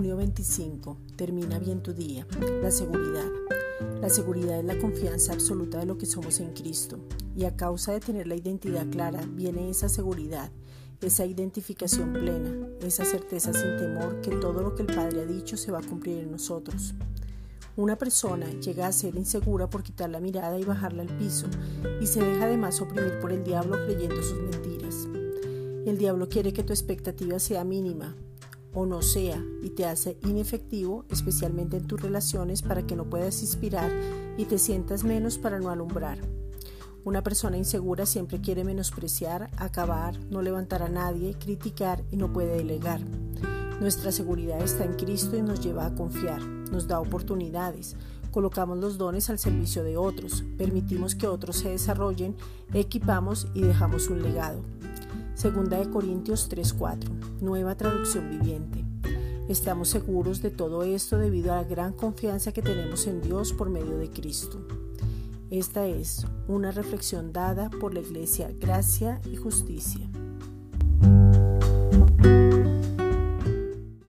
25. Termina bien tu día. La seguridad. La seguridad es la confianza absoluta de lo que somos en Cristo. Y a causa de tener la identidad clara, viene esa seguridad, esa identificación plena, esa certeza sin temor que todo lo que el Padre ha dicho se va a cumplir en nosotros. Una persona llega a ser insegura por quitar la mirada y bajarla al piso y se deja además oprimir por el diablo creyendo sus mentiras. El diablo quiere que tu expectativa sea mínima, o no sea y te hace inefectivo, especialmente en tus relaciones, para que no puedas inspirar y te sientas menos para no alumbrar. Una persona insegura siempre quiere menospreciar, acabar, no levantar a nadie, criticar y no puede delegar. Nuestra seguridad está en Cristo y nos lleva a confiar, nos da oportunidades, colocamos los dones al servicio de otros, permitimos que otros se desarrollen, equipamos y dejamos un legado. Segunda de Corintios 3:4, nueva traducción viviente. Estamos seguros de todo esto debido a la gran confianza que tenemos en Dios por medio de Cristo. Esta es una reflexión dada por la Iglesia Gracia y Justicia.